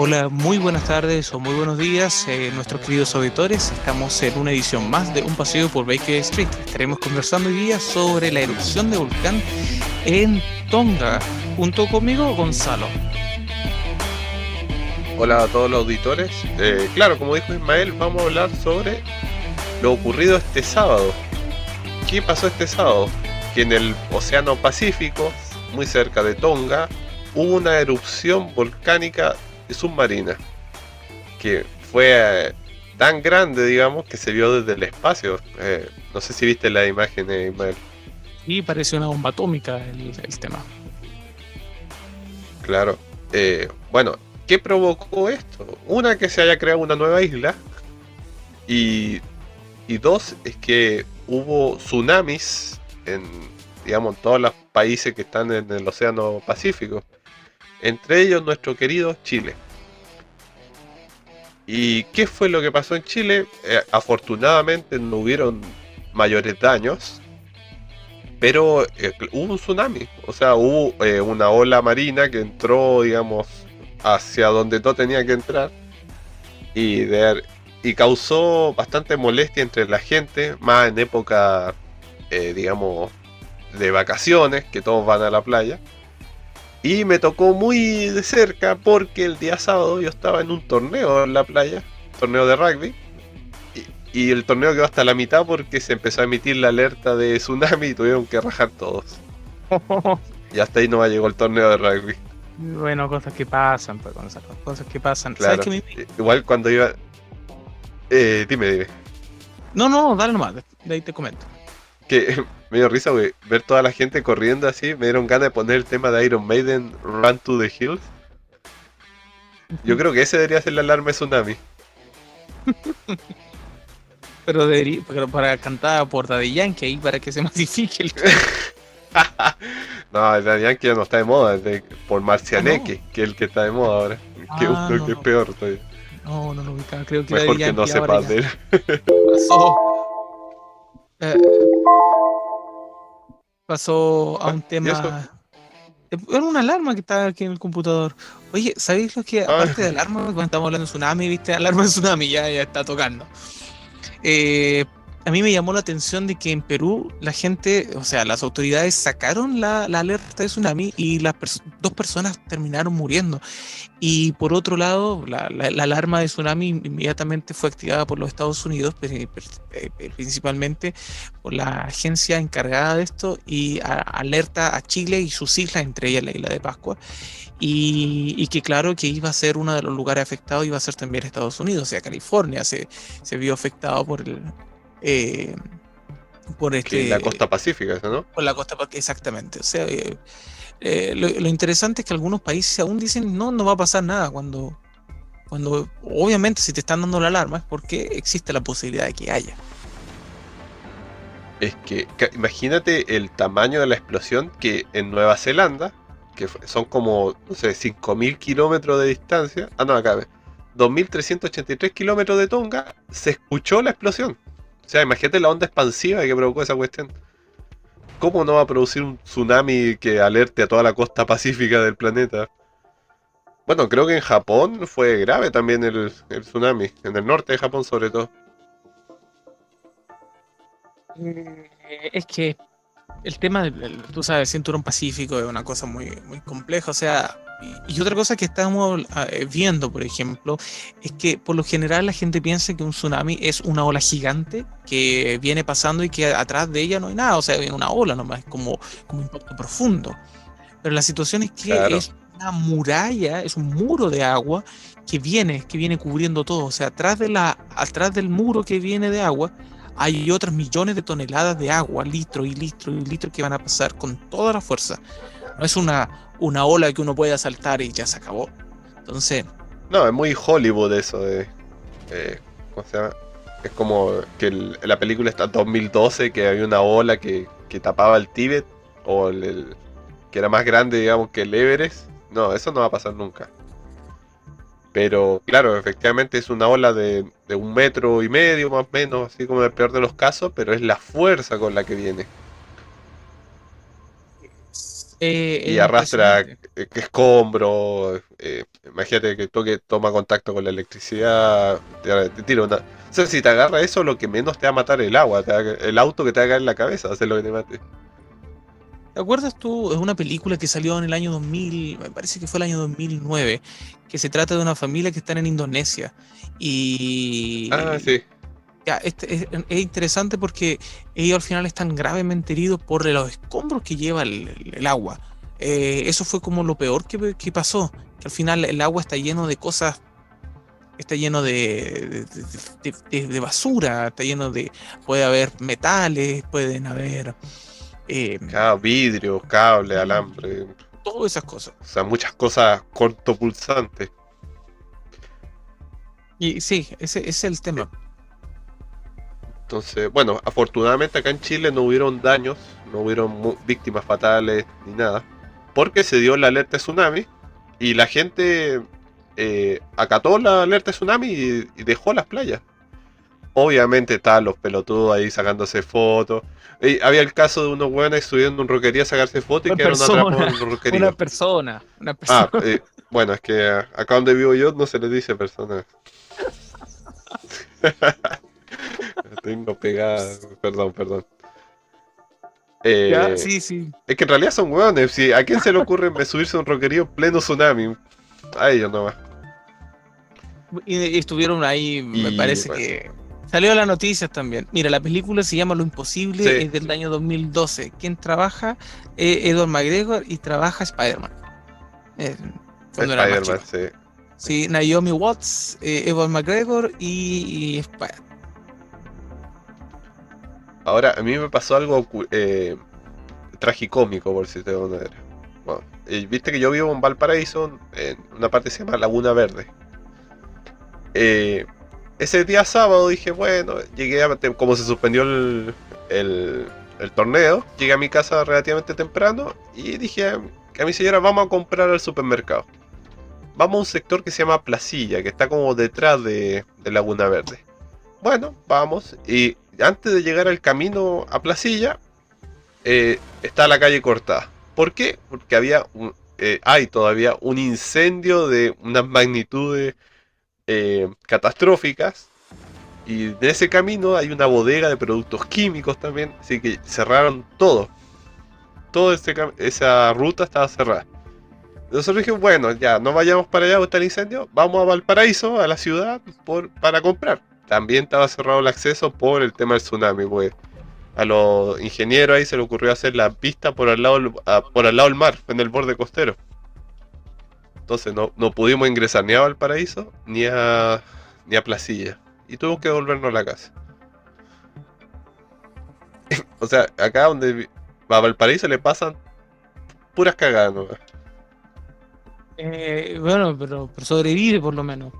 Hola, muy buenas tardes o muy buenos días, eh, nuestros queridos auditores. Estamos en una edición más de Un Paseo por Baker Street. Estaremos conversando hoy día sobre la erupción de volcán en Tonga, junto conmigo, Gonzalo. Hola a todos los auditores. Eh, claro, como dijo Ismael, vamos a hablar sobre lo ocurrido este sábado. ¿Qué pasó este sábado? Que en el Océano Pacífico, muy cerca de Tonga, hubo una erupción volcánica submarina que fue eh, tan grande, digamos, que se vio desde el espacio. Eh, no sé si viste la imagen, eh, Ismael. Y parece una bomba atómica el, tema. Claro. bueno, ¿qué provocó esto? Una, que se haya creado una nueva isla. Y, y dos, es que hubo tsunamis en, digamos, todos los países que están en el Océano Pacífico entre ellos nuestro querido Chile. ¿Y qué fue lo que pasó en Chile? Eh, afortunadamente no hubieron mayores daños, pero eh, hubo un tsunami, o sea, hubo eh, una ola marina que entró, digamos, hacia donde no tenía que entrar y, y causó bastante molestia entre la gente, más en época, digamos, de vacaciones, que todos van a la playa. Y me tocó muy de cerca porque el día sábado yo estaba en un torneo en la playa, torneo de rugby. Y, el torneo quedó hasta la mitad porque se empezó a emitir la alerta de tsunami y tuvieron que rajar todos. y hasta ahí no llegó el torneo de rugby. Bueno, cosas que pasan, pues, cosas que pasan. Igual cuando iba... Eh, dime, dime. No, no, dale nomás, de ahí te comento que me dio risa, güey. Ver toda la gente corriendo así, me dieron ganas de poner el tema de Iron Maiden, Run to the Hills. Yo creo que ese debería ser la alarma de tsunami. pero, debería, pero para cantar por Daddy Yankee ahí para que se masifique el. no, Daddy Yankee ya no está de moda, por Marcianeque, ah, que es el que está de moda ahora. que, ah, que es peor todavía. No, no lo ubicaba, creo que Mejor que no sepas de él. Eh, pasó a un tema. Era una alarma que estaba aquí en el computador. Oye, ¿sabéis lo que, ah. aparte de alarma, cuando estamos hablando de tsunami, viste, alarma de tsunami ya, ya está tocando? Eh, a mí me llamó la atención de que en Perú la gente, o sea, las autoridades sacaron la, alerta de tsunami y las dos personas terminaron muriendo. Y por otro lado, la, alarma de tsunami inmediatamente fue activada por los Estados Unidos, eh, principalmente por la agencia encargada de esto, y alerta a Chile y sus islas, entre ellas la isla de Pascua. Y, que claro que iba a ser uno de los lugares afectados, iba a ser también Estados Unidos, o sea, California se, se vio afectado por el, eh, por este, la costa pacífica, ¿no? Por la costa exactamente. O sea, eh, eh, lo, interesante es que algunos países aún dicen no, no va a pasar nada cuando, cuando obviamente si te están dando la alarma es porque existe la posibilidad de que haya. Es que, imagínate el tamaño de la explosión que en Nueva Zelanda, que son como, no sé, 5.000 kilómetros de distancia, ah, no, acá, 2.383 kilómetros de Tonga, se escuchó la explosión. O sea, imagínate la onda expansiva que provocó esa cuestión. ¿Cómo no va a producir un tsunami que alerte a toda la costa pacífica del planeta? Bueno, creo que en Japón fue grave también el, tsunami, en el norte de Japón sobre todo. Eh, es que el tema del, tú sabes, cinturón pacífico es una cosa muy, muy compleja. O sea, y, otra cosa que estamos ah, eh, viendo, por ejemplo, es que por lo general la gente piensa que un tsunami es una ola gigante que viene pasando y que atrás de ella no hay nada, o sea, viene una ola nomás, como, como un impacto profundo. Pero la situación es que es una muralla, es un muro de agua que viene, que viene cubriendo todo. O sea, atrás, de la, atrás del muro que viene de agua hay otras millones de toneladas de agua, litro y litro y litro que van a pasar con toda la fuerza. No es una, una ola que uno puede saltar y ya se acabó. Entonces. No, es muy Hollywood eso de. Eh, ¿Cómo se llama? Es como que la película está en 2012, que había una ola que, tapaba el Tíbet, o el, que era más grande, digamos, que el Everest. No, eso no va a pasar nunca. Pero claro, efectivamente es una ola de, de, un metro y medio más o menos, así como el peor de los casos, pero es la fuerza con la que viene. Eh, y arrastra escombros. Eh, imagínate que toque toma contacto con la electricidad, te, tira una. O sea, si te agarra eso, lo que menos te va a matar el agua, el auto que te va a caer en la cabeza, hacer lo que te mate. ¿Te acuerdas tú? Es una película que salió en el año 2000, me parece que fue el año 2009, que se trata de una familia que está en Indonesia. Y. Ah, sí. Este, es, interesante porque ellos al final están gravemente heridos por los escombros que lleva el, agua. Eh, eso fue como lo peor que, que, pasó, que al final el agua está lleno de cosas, está lleno de, de, basura, está lleno de, puede haber metales, pueden haber... Eh, vidrio, cable, alambre. Todas esas cosas. O sea, muchas cosas cortopulsantes. Y sí, ese, es el tema. Entonces, bueno, afortunadamente acá en Chile no hubieron daños, no hubieron víctimas fatales ni nada, porque se dio la alerta de tsunami y la gente eh, acató la alerta de tsunami y, dejó las playas. Obviamente estaban los pelotudos ahí sacándose fotos. había el caso de unos buenos subiendo un roquería a sacarse fotos y quedaron atrapados en roquería. Una persona, una persona. Ah, eh, bueno, es que acá donde vivo yo no se les dice persona. Tengo pegada. Perdón, perdón. Eh, sí, sí. Es que en realidad son hueones. Si, ¿A quién se le ocurre subirse a un roquerío pleno tsunami? A ellos nomás. Y, estuvieron ahí, me parece que. Salió las noticias también. Mira, la película se llama Lo Imposible, es del año 2012. ¿Quién trabaja? Eh, Edward McGregor y trabaja Spider-Man. Eh, Spider-Man, sí. Sí, Naomi Watts, eh, Edward McGregor y, Spider-Man. Ahora, a mí me pasó algo eh, tragicómico, por si te una idea. Bueno, Viste que yo vivo en Valparaíso, en una parte que se llama Laguna Verde. Eh, ese día sábado dije, bueno, llegué a, como se suspendió el, torneo, llegué a mi casa relativamente temprano y dije a mi señora, vamos a comprar al supermercado. Vamos a un sector que se llama Placilla, que está como detrás de, de Laguna Verde. Bueno, vamos y antes de llegar al camino a Placilla, eh, está la calle cortada. ¿Por qué? Porque había eh, hay todavía un incendio de unas magnitudes eh, catastróficas. Y en ese camino hay una bodega de productos químicos también. Así que cerraron todo. Toda esa ruta estaba cerrada. Nosotros dijimos, bueno, ya no vayamos para allá, está el incendio. Vamos a Valparaíso, a la ciudad, por, para comprar también estaba cerrado el acceso por el tema del tsunami, güey. A los ingenieros ahí se le ocurrió hacer la pista por al lado, por al lado del mar, en el borde costero. Entonces no, no pudimos ingresar ni a Valparaíso ni a, ni a Placilla. Y tuvimos que volvernos a la casa. o sea, acá donde a Valparaíso le pasan puras cagadas, ¿no? Eh, bueno, pero, pero sobrevive por lo menos.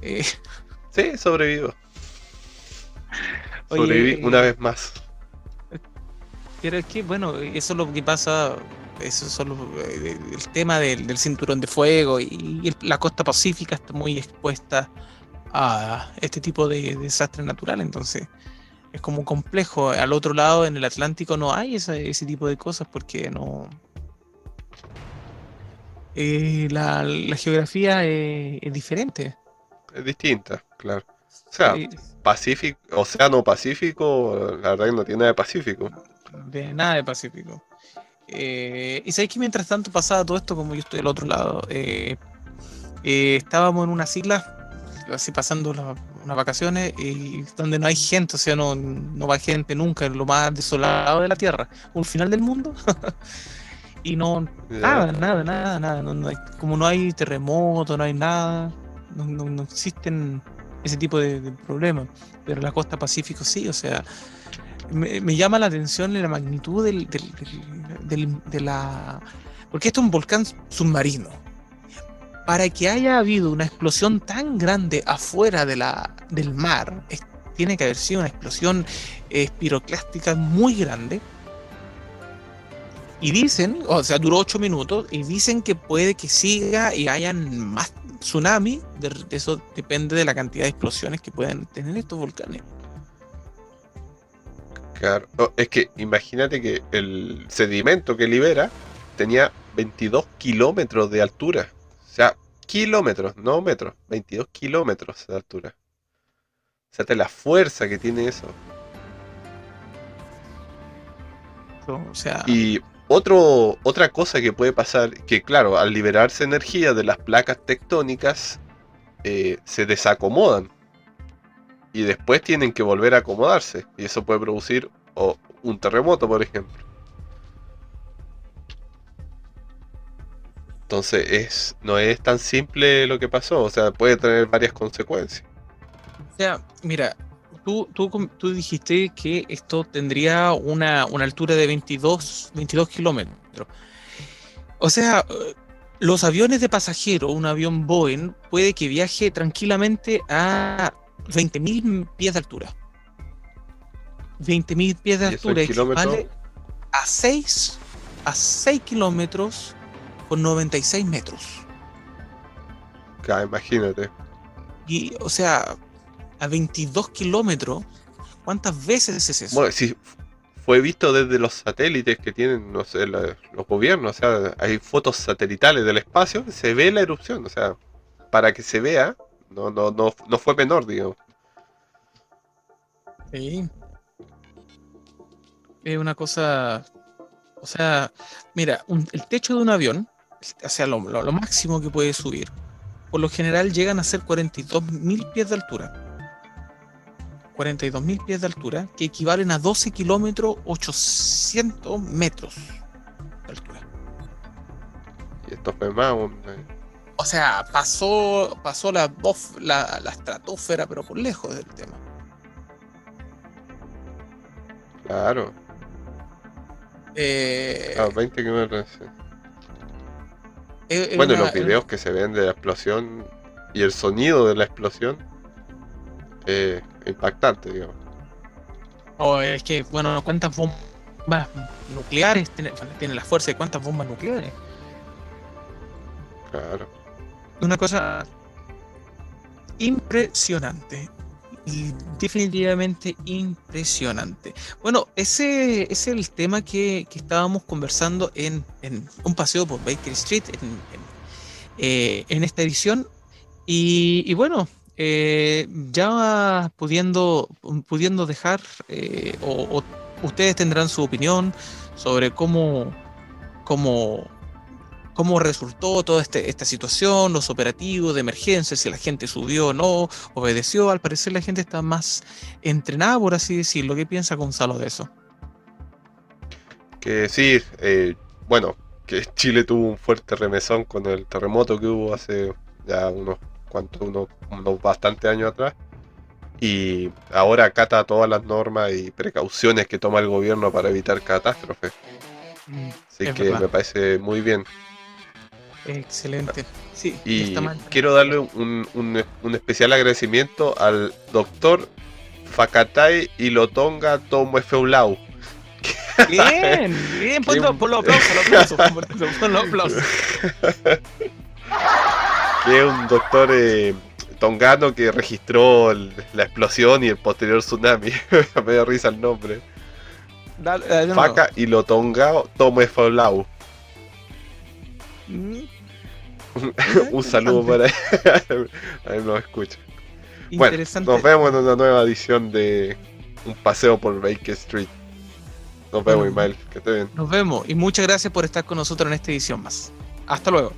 Eh, Sí, sobrevivo. Sobreviví una vez más. Pero es que, bueno, eso es lo que pasa, eso es solo eh, el tema del, cinturón de fuego y, la costa pacífica está muy expuesta a este tipo de, desastre natural, entonces es como complejo. Al otro lado, en el Atlántico, no hay ese, tipo de cosas porque no... Eh, la, geografía es diferente. Es distinta. Claro. O sea, Pacífico, Océano Pacífico, la verdad que no tiene nada de Pacífico. De nada de Pacífico. Eh, y sabéis que mientras tanto pasaba todo esto, como yo estoy al otro lado, eh, eh, estábamos en unas islas, así pasando unas vacaciones, y donde no hay gente, o sea, no, no va gente nunca, en lo más desolado de la Tierra, un final del mundo. y no, nada, nada, nada, nada, como no hay terremoto, no hay nada, no, no existen ese tipo de, problemas. Pero la costa Pacífico sí, o sea, me, llama la atención la magnitud del, de la... Porque esto es un volcán submarino. Para que haya habido una explosión tan grande afuera de la, del mar, tiene que haber sido una explosión espiroclástica muy grande. Y dicen, o sea, duró ocho minutos, y dicen que puede que siga y hayan más tsunami, de, eso depende de la cantidad de explosiones que pueden tener estos volcanes. Claro, es que imagínate que el sedimento que libera tenía 22 kilómetros de altura. O sea, kilómetros, no metros, 22 kilómetros de altura. O sea, la fuerza que tiene eso. O sea... Y otro, otra cosa que puede pasar, que claro, al liberarse energía de las placas tectónicas, eh, se desacomodan. Y después tienen que volver a acomodarse. Y eso puede producir un terremoto, por ejemplo. Entonces es, no es tan simple lo que pasó, o sea, puede tener varias consecuencias. O sea, mira, tú, tú, dijiste que esto tendría una, altura de 22, 22 kilómetros. O sea, los aviones de pasajeros, un avión Boeing, puede que viaje tranquilamente a 20.000 pies de altura. 20.000 pies de altura equivale a 6 a 6 kilómetros con 96 metros. Claro, imagínate. Y, o sea, a 22 kilómetros, ¿cuántas veces es eso? Bueno, si fue visto desde los satélites que tienen no sé, los gobiernos, o sea, hay fotos satelitales del espacio, se ve la erupción, o sea, para que se vea, no, no, no, no fue menor, digamos. Sí. Es una cosa. O sea, mira, el techo de un avión, o sea, lo, máximo que puede subir, por lo general llegan a ser 42.000 pies de altura. 42.000 pies de altura, que equivalen a 12 kilómetros 800 metros de altura. Y esto fue más, O sea, pasó, pasó la, la, la estratosfera, pero por lejos del tema. Claro. Eh, ah, 20 kilómetros. bueno, los videos que se ven de la explosión y el sonido de la explosión eh, impactante, digamos. Oh, es que, bueno, ¿cuántas bombas nucleares tiene, tiene la fuerza de cuántas bombas nucleares? Claro. Una cosa impresionante definitivamente impresionante. Bueno, ese, es el tema que, estábamos conversando en, un paseo por Baker Street en, eh, esta edición. Y, bueno, eh, ya pudiendo, pudiendo dejar, eh, o, ustedes tendrán su opinión sobre cómo, cómo cómo resultó toda este, esta situación, los operativos de emergencia, si la gente subió o no, obedeció. Al parecer la gente está más entrenada, por así decirlo. ¿Qué piensa Gonzalo de eso? Que sí, eh, bueno, que Chile tuvo un fuerte remesón con el terremoto que hubo hace ya unos cuantos, unos, unos bastantes años atrás. Y ahora acata todas las normas y precauciones que toma el gobierno para evitar catástrofes. Mm, Así que me parece muy bien. Excelente. Sí, y quiero darle un, especial agradecimiento al doctor Fakatai Ilotonga Tomo Efeulau. Bien, bien, pon, los aplausos, pon los aplausos, Que es un doctor eh, tongano que registró la explosión y el posterior tsunami. Me da risa el nombre. Dale, Faca Ilotonga Tomo Efeulau. Mm. un saludo para él. a él nos escucha. Bueno, nos vemos en una nueva edición de Un paseo por Baker Street. Nos vemos, Ismael. Que esté bien. Nos vemos y muchas gracias por estar con nosotros en esta edición más. Hasta luego.